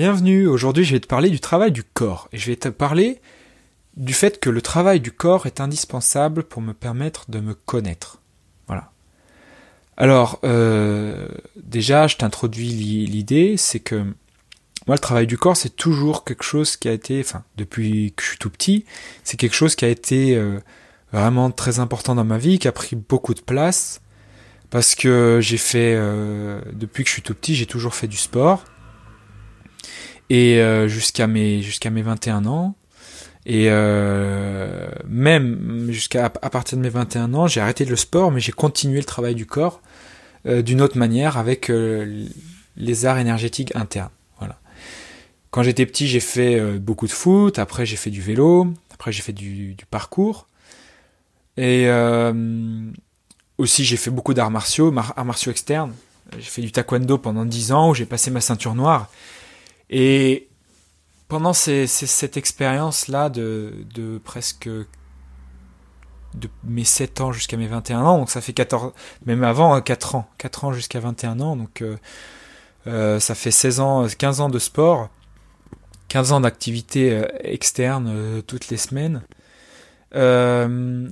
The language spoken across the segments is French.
Bienvenue, aujourd'hui je vais te parler du travail du corps et je vais te parler du fait que le travail du corps est indispensable pour me permettre de me connaître. Voilà. Alors, euh, déjà, je t'introduis l'idée, c'est que moi, le travail du corps, c'est toujours quelque chose qui a été, enfin, depuis que je suis tout petit, c'est quelque chose qui a été euh, vraiment très important dans ma vie, qui a pris beaucoup de place, parce que j'ai fait, euh, depuis que je suis tout petit, j'ai toujours fait du sport et euh, jusqu'à mes jusqu'à mes 21 ans et euh, même jusqu'à à partir de mes 21 ans, j'ai arrêté le sport mais j'ai continué le travail du corps euh, d'une autre manière avec euh, les arts énergétiques internes. Voilà. Quand j'étais petit, j'ai fait euh, beaucoup de foot, après j'ai fait du vélo, après j'ai fait du, du, parcours et aussi j'ai fait beaucoup d'arts martiaux, arts martiaux externes. J'ai fait du taekwondo pendant 10 ans où j'ai passé ma ceinture noire et pendant ces, ces, cette expérience-là de, de presque de mes 7 ans jusqu'à mes 21 ans, donc ça fait 14, même avant 4 hein, ans, 4 ans jusqu'à 21 ans, donc euh, euh, ça fait 16 ans, 15 ans de sport, 15 ans d'activité euh, externe euh, toutes les semaines. Euh,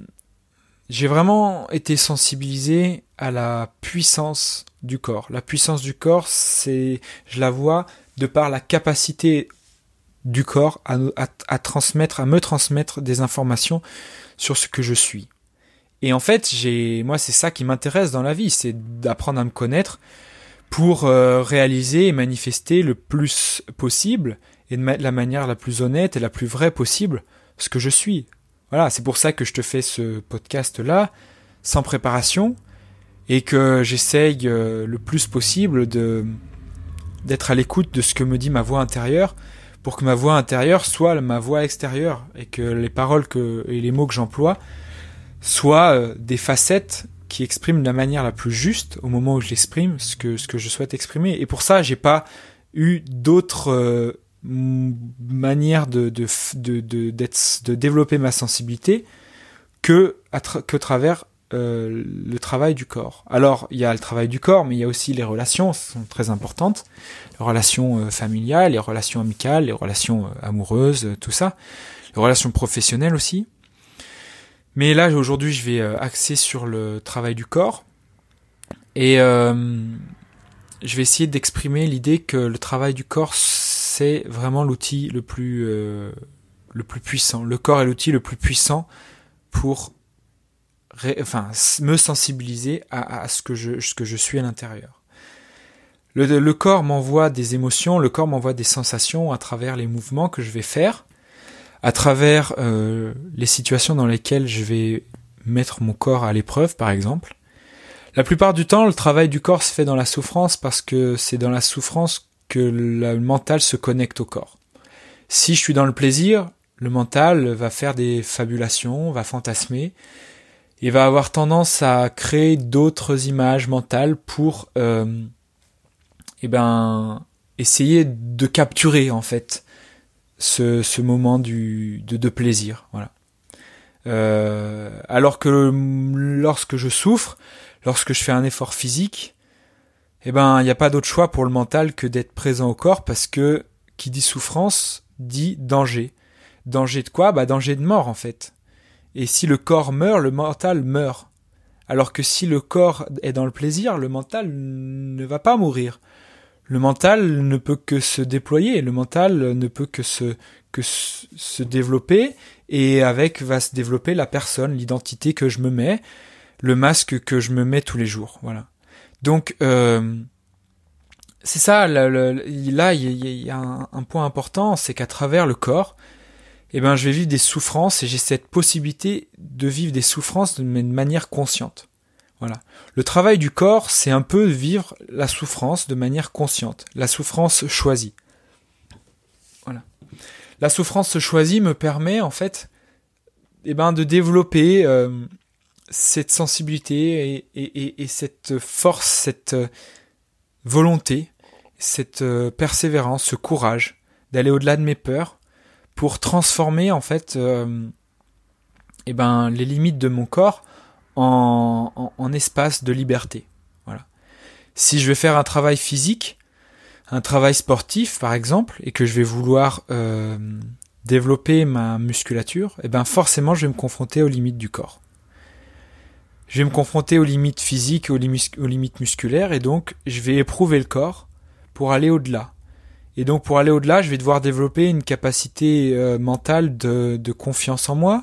j'ai vraiment été sensibilisé à la puissance du corps. La puissance du corps, c'est, je la vois de par la capacité du corps à, transmettre, à me transmettre des informations sur ce que je suis. Et en fait, j'ai, moi, c'est ça qui m'intéresse dans la vie, c'est d'apprendre à me connaître pour euh, réaliser et manifester le plus possible et de la manière la plus honnête et la plus vraie possible ce que je suis. Voilà, c'est pour ça que je te fais ce podcast là, sans préparation, et que j'essaye euh, le plus possible de d'être à l'écoute de ce que me dit ma voix intérieure pour que ma voix intérieure soit ma voix extérieure et que les paroles et les mots que j'emploie soient euh, des facettes qui expriment de la manière la plus juste au moment où je l'exprime ce que, je souhaite exprimer. Et pour ça, j'ai pas eu d'autres euh, manières de, développer ma sensibilité que, que travers euh, le travail du corps. Alors, il y a le travail du corps, mais il y a aussi les relations, sont très importantes. Les relations euh, familiales, les relations amicales, les relations euh, amoureuses, tout ça. Les relations professionnelles aussi. Mais là, aujourd'hui, je vais axer sur le travail du corps. Et je vais essayer d'exprimer l'idée que le travail du corps, c'est vraiment l'outil le plus le plus puissant. Le corps est l'outil le plus puissant pour enfin, me sensibiliser à, à, ce, que je, ce que je suis à l'intérieur. Le, le, corps m'envoie des émotions, le corps m'envoie des sensations à travers les mouvements que je vais faire, à travers euh, les situations dans lesquelles je vais mettre mon corps à l'épreuve, par exemple. La plupart du temps, le travail du corps se fait dans la souffrance parce que c'est dans la souffrance que le mental se connecte au corps. Si je suis dans le plaisir, le mental va faire des fabulations, va fantasmer, il va avoir tendance à créer d'autres images mentales pour euh, eh ben essayer de capturer en fait ce, ce moment du, de, de plaisir voilà. Euh, alors que lorsque je souffre lorsque je fais un effort physique eh ben il n'y a pas d'autre choix pour le mental que d'être présent au corps parce que qui dit souffrance dit danger. Danger de quoi? Bah danger de mort en fait et si le corps meurt, le mental meurt. Alors que si le corps est dans le plaisir, le mental ne va pas mourir. Le mental ne peut que se déployer, le mental ne peut que se, que se développer, et avec va se développer la personne, l'identité que je me mets, le masque que je me mets tous les jours. Voilà. Donc, euh, c'est ça, là, il y, a un point important, c'est qu'à travers le corps, eh ben, je vais vivre des souffrances et j'ai cette possibilité de vivre des souffrances de manière consciente. Voilà. Le travail du corps, c'est un peu vivre la souffrance de manière consciente, la souffrance choisie. Voilà. La souffrance choisie me permet en fait, eh ben, de développer euh, cette sensibilité et, et, et, cette force, cette euh, volonté, cette euh, persévérance, ce courage d'aller au-delà de mes peurs pour transformer en fait euh, eh ben, les limites de mon corps en, espace de liberté. Voilà. Si je vais faire un travail physique, un travail sportif par exemple et que je vais vouloir euh, développer ma musculature, eh ben forcément je vais me confronter aux limites du corps. Je vais me confronter aux limites physiques, aux limites musculaires et donc je vais éprouver le corps pour aller au-delà. Et donc pour aller au-delà, je vais devoir développer une capacité euh, mentale de, confiance en moi,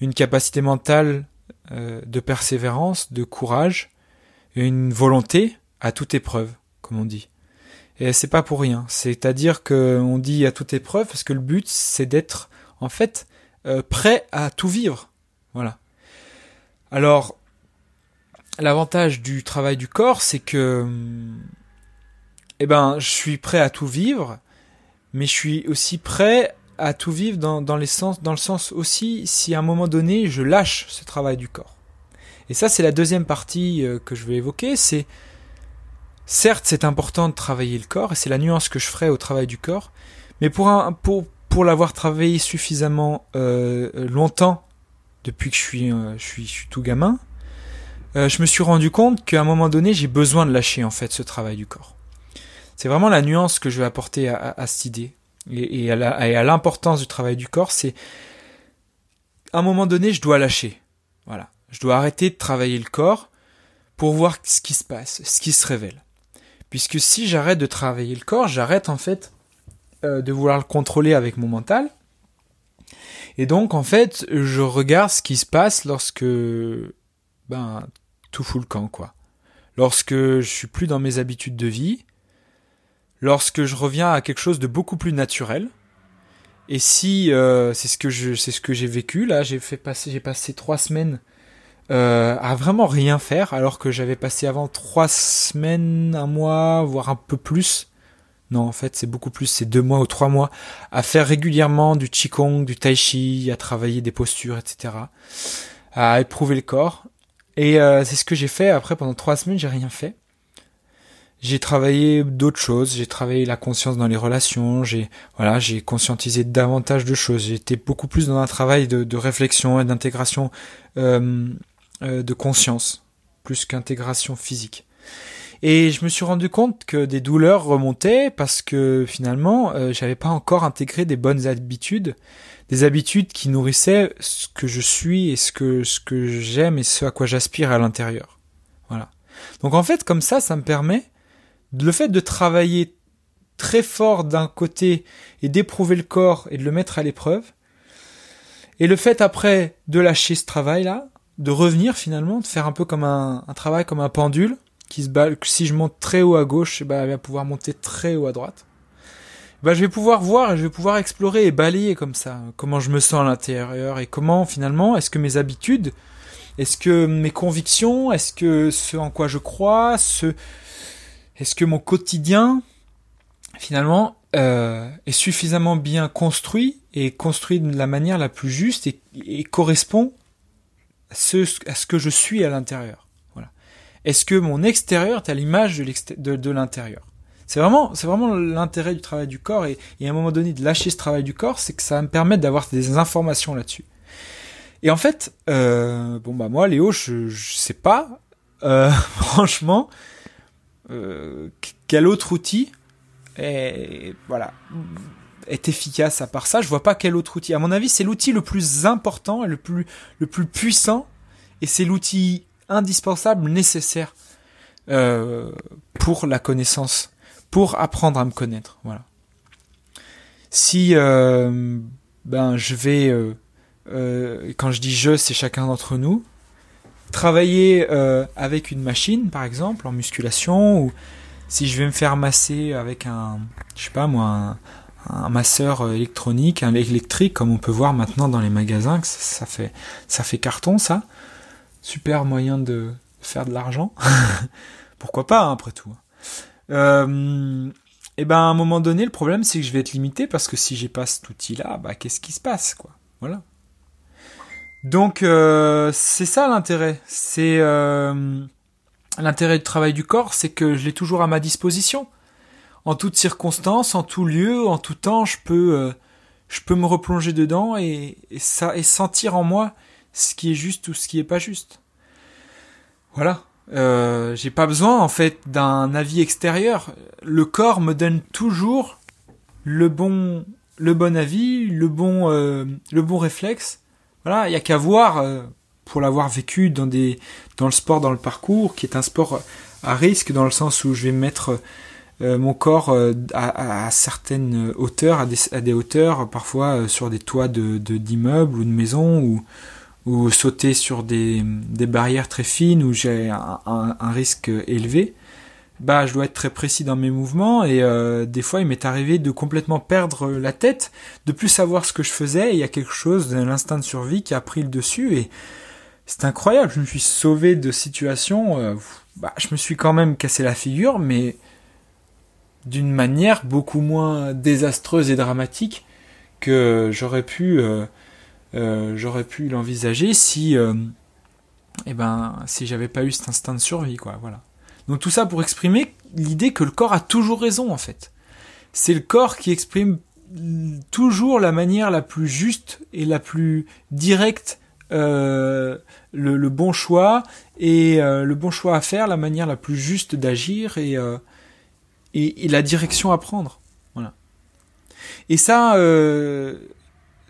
une capacité mentale euh, de persévérance, de courage, une volonté à toute épreuve, comme on dit. Et c'est pas pour rien. C'est-à-dire qu'on dit à toute épreuve parce que le but c'est d'être en fait euh, prêt à tout vivre. Voilà. Alors l'avantage du travail du corps, c'est que eh ben je suis prêt à tout vivre, mais je suis aussi prêt à tout vivre dans, dans, les sens, dans le sens aussi si à un moment donné je lâche ce travail du corps. Et ça c'est la deuxième partie euh, que je vais évoquer, c'est Certes, c'est important de travailler le corps, et c'est la nuance que je ferai au travail du corps, mais pour, pour, pour l'avoir travaillé suffisamment euh, longtemps, depuis que je suis, euh, je suis, je suis tout gamin, je me suis rendu compte qu'à un moment donné, j'ai besoin de lâcher en fait ce travail du corps. C'est vraiment la nuance que je vais apporter à, à, cette idée et, à l'importance du travail du corps, c'est à un moment donné, je dois lâcher. Voilà, je dois arrêter de travailler le corps pour voir ce qui se passe, ce qui se révèle. Puisque si j'arrête de travailler le corps, j'arrête en fait euh, de vouloir le contrôler avec mon mental. Et donc en fait, je regarde ce qui se passe lorsque ben tout fout le camp quoi. Lorsque je suis plus dans mes habitudes de vie, lorsque je reviens à quelque chose de beaucoup plus naturel. Et si euh, c'est ce que je c'est ce que j'ai vécu là, j'ai fait passer j'ai passé trois semaines euh, à vraiment rien faire, alors que j'avais passé avant trois semaines, un mois, voire un peu plus. Non, en fait, c'est beaucoup plus, c'est deux mois ou trois mois à faire régulièrement du qigong, du tai chi, à travailler des postures, etc. À éprouver le corps. Et euh, c'est ce que j'ai fait. Après, pendant trois semaines, j'ai rien fait. J'ai travaillé d'autres choses. J'ai travaillé la conscience dans les relations. J'ai voilà, j'ai conscientisé davantage de choses. Été beaucoup plus dans un travail de, de réflexion et d'intégration euh, euh, de conscience, plus qu'intégration physique. Et je me suis rendu compte que des douleurs remontaient parce que finalement, euh, j'avais pas encore intégré des bonnes habitudes, des habitudes qui nourrissaient ce que je suis et ce que ce que j'aime et ce à quoi j'aspire à l'intérieur. Voilà. Donc en fait, comme ça, ça me permet le fait de travailler très fort d'un côté et d'éprouver le corps et de le mettre à l'épreuve, et le fait après de lâcher ce travail-là, de revenir finalement, de faire un peu comme un, un travail comme un pendule qui se bat. Si je monte très haut à gauche, bah, elle va pouvoir monter très haut à droite. Bah, je vais pouvoir voir et je vais pouvoir explorer et balayer comme ça comment je me sens à l'intérieur et comment finalement est-ce que mes habitudes, est-ce que mes convictions, est-ce que ce en quoi je crois, ce est-ce que mon quotidien finalement euh, est suffisamment bien construit et construit de la manière la plus juste et, correspond ce, à ce que je suis à l'intérieur? Voilà. Est-ce que mon extérieur est à l'image de, l'intérieur? C'est vraiment, c'est vraiment l'intérêt du travail du corps et, à un moment donné de lâcher ce travail du corps, c'est que ça me permettre d'avoir des informations là-dessus. Et en fait, euh, bon bah moi Léo, je, je sais pas, euh, franchement, quel autre outil est, voilà est efficace à part ça? Je vois pas quel autre outil. À mon avis, c'est l'outil le plus important et le plus, puissant. Et c'est l'outil indispensable, nécessaire euh, pour la connaissance, pour apprendre à me connaître. Voilà. Si euh, ben je vais, euh, euh quand je dis je, c'est chacun d'entre nous, travailler euh, avec une machine, par exemple, en musculation, ou si je vais me faire masser avec un, je sais pas moi, un, masseur euh, électronique, un électrique, comme on peut voir maintenant dans les magasins, ça, fait, ça fait carton, ça. Super moyen de faire de l'argent. Pourquoi pas, hein, après tout. Euh, et ben, à un moment donné, le problème, c'est que je vais être limité parce que si j'ai pas cet outil-là, bah, qu'est-ce qui se passe, quoi? Voilà. Donc, euh, c'est ça l'intérêt. C'est euh, l'intérêt du travail du corps, c'est que je l'ai toujours à ma disposition en toute circonstance, en tout lieu, en tout temps, je peux, euh, je peux me replonger dedans et, ça et sentir en moi ce qui est juste ou ce qui est pas juste. Voilà. J'ai pas besoin en fait d'un avis extérieur. Le corps me donne toujours le bon, le bon avis, le bon, le bon réflexe. Voilà, il y a qu'à voir euh, pour l'avoir vécu dans le sport, dans le parcours, qui est un sport à risque dans le sens où je vais mettre euh, mon corps euh, à, certaines hauteurs, à des, hauteurs, parfois euh, sur des toits d'immeubles ou de maisons, ou, sauter sur des, barrières très fines où j'ai un, risque élevé. Bah, je dois être très précis dans mes mouvements et euh, des fois il m'est arrivé de complètement perdre la tête, de plus savoir ce que je faisais. il y a quelque chose de l'instinct de survie qui a pris le dessus et c'est incroyable. Je me suis sauvé de situations. Euh, bah, je me suis quand même cassé la figure, mais d'une manière beaucoup moins désastreuse et dramatique que j'aurais pu euh, euh, j'aurais pu l'envisager si euh, eh ben si j'avais pas eu cet instinct de survie quoi voilà donc tout ça pour exprimer l'idée que le corps a toujours raison en fait c'est le corps qui exprime toujours la manière la plus juste et la plus directe euh, le, bon choix et euh, le bon choix à faire, la manière la plus juste d'agir et, euh, et, et, la direction à prendre. Voilà. Et ça, euh,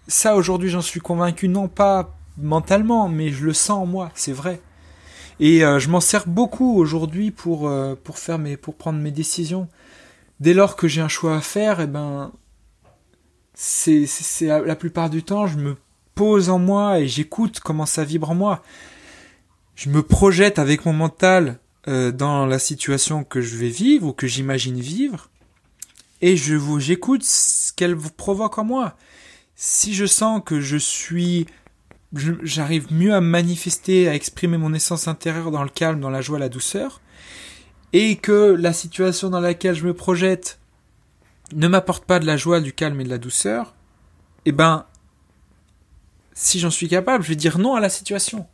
ça aujourd'hui j'en suis convaincu, non pas mentalement, mais je le sens en moi, c'est vrai. Et euh, je m'en sers beaucoup aujourd'hui pour euh, pour faire mes pour prendre mes décisions. Dès lors que j'ai un choix à faire, eh ben c'est c'est la plupart du temps je me pose en moi et j'écoute comment ça vibre en moi. Je me projette avec mon mental euh, dans la situation que je vais vivre ou que j'imagine vivre et je vous j'écoute ce qu'elle provoque en moi. Si je sens que je suis j'arrive mieux à manifester, à exprimer mon essence intérieure dans le calme, dans la joie, la douceur, et que la situation dans laquelle je me projette ne m'apporte pas de la joie, du calme et de la douceur, eh ben, si j'en suis capable, je vais dire non à la situation.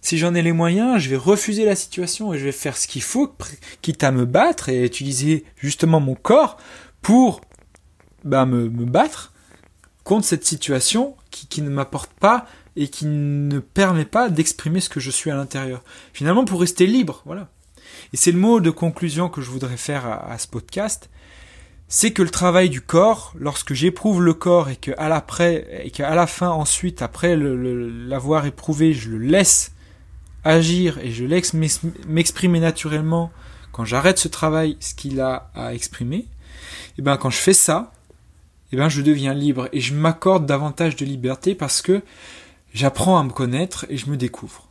Si j'en ai les moyens, je vais refuser la situation et je vais faire ce qu'il faut, quitte à me battre et utiliser justement mon corps pour bah, me, battre contre cette situation qui ne m'apporte pas et qui ne permet pas d'exprimer ce que je suis à l'intérieur. Finalement, pour rester libre, voilà. Et c'est le mot de conclusion que je voudrais faire à, ce podcast c'est que le travail du corps, lorsque j'éprouve le corps et que à qu'à la fin ensuite, après l'avoir éprouvé, je le laisse agir et je laisse m'exprimer naturellement quand j'arrête ce travail, ce qu'il a à exprimer, et eh ben quand je fais ça, et eh ben je deviens libre et je m'accorde davantage de liberté parce que j'apprends à me connaître et je me découvre.